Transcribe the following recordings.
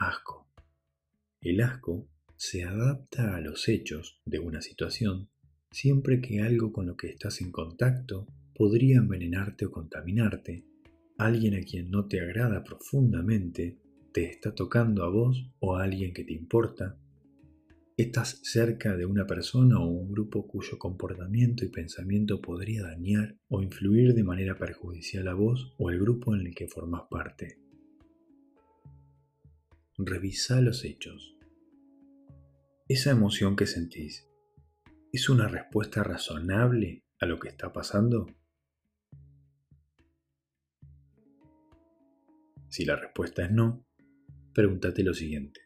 asco. El asco se adapta a los hechos de una situación siempre que algo con lo que estás en contacto podría envenenarte o contaminarte, alguien a quien no te agrada profundamente, te está tocando a vos o a alguien que te importa, estás cerca de una persona o un grupo cuyo comportamiento y pensamiento podría dañar o influir de manera perjudicial a vos o al grupo en el que formas parte. Revisa los hechos. Esa emoción que sentís, ¿es una respuesta razonable a lo que está pasando? Si la respuesta es no, pregúntate lo siguiente.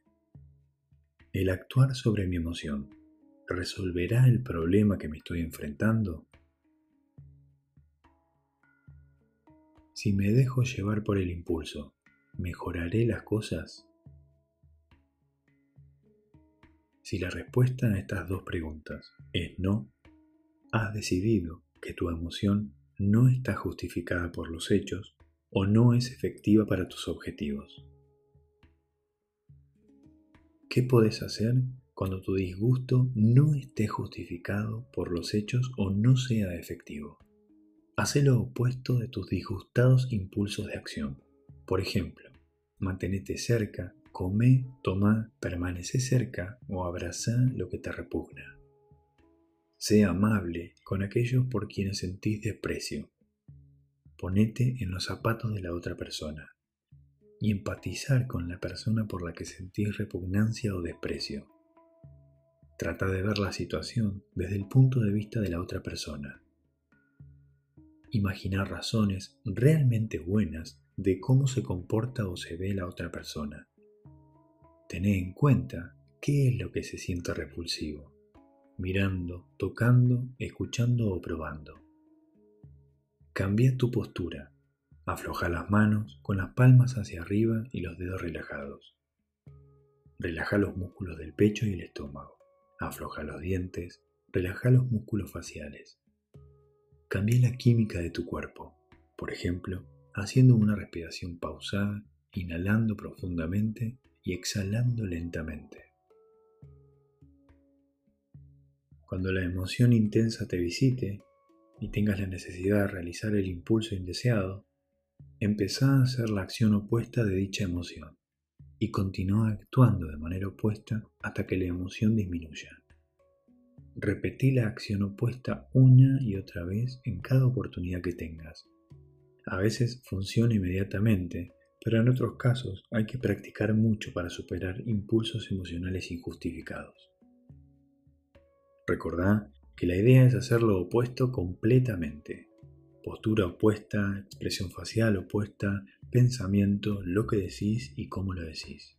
¿El actuar sobre mi emoción resolverá el problema que me estoy enfrentando? Si me dejo llevar por el impulso, ¿mejoraré las cosas? Si la respuesta a estas dos preguntas es no, has decidido que tu emoción no está justificada por los hechos o no es efectiva para tus objetivos. ¿Qué puedes hacer cuando tu disgusto no esté justificado por los hechos o no sea efectivo? Haz lo opuesto de tus disgustados impulsos de acción. Por ejemplo, mantenete cerca, come, toma, permanece cerca o abraza lo que te repugna. Sé amable con aquellos por quienes sentís desprecio. Ponete en los zapatos de la otra persona y empatizar con la persona por la que sentís repugnancia o desprecio. Trata de ver la situación desde el punto de vista de la otra persona. Imaginar razones realmente buenas de cómo se comporta o se ve la otra persona. Tené en cuenta qué es lo que se siente repulsivo, mirando, tocando, escuchando o probando. Cambia tu postura Afloja las manos con las palmas hacia arriba y los dedos relajados. Relaja los músculos del pecho y el estómago. Afloja los dientes. Relaja los músculos faciales. Cambia la química de tu cuerpo. Por ejemplo, haciendo una respiración pausada, inhalando profundamente y exhalando lentamente. Cuando la emoción intensa te visite y tengas la necesidad de realizar el impulso indeseado, Empezá a hacer la acción opuesta de dicha emoción y continúa actuando de manera opuesta hasta que la emoción disminuya. Repetí la acción opuesta una y otra vez en cada oportunidad que tengas. A veces funciona inmediatamente, pero en otros casos hay que practicar mucho para superar impulsos emocionales injustificados. Recordá que la idea es hacer lo opuesto completamente, postura opuesta, expresión facial opuesta, pensamiento, lo que decís y cómo lo decís.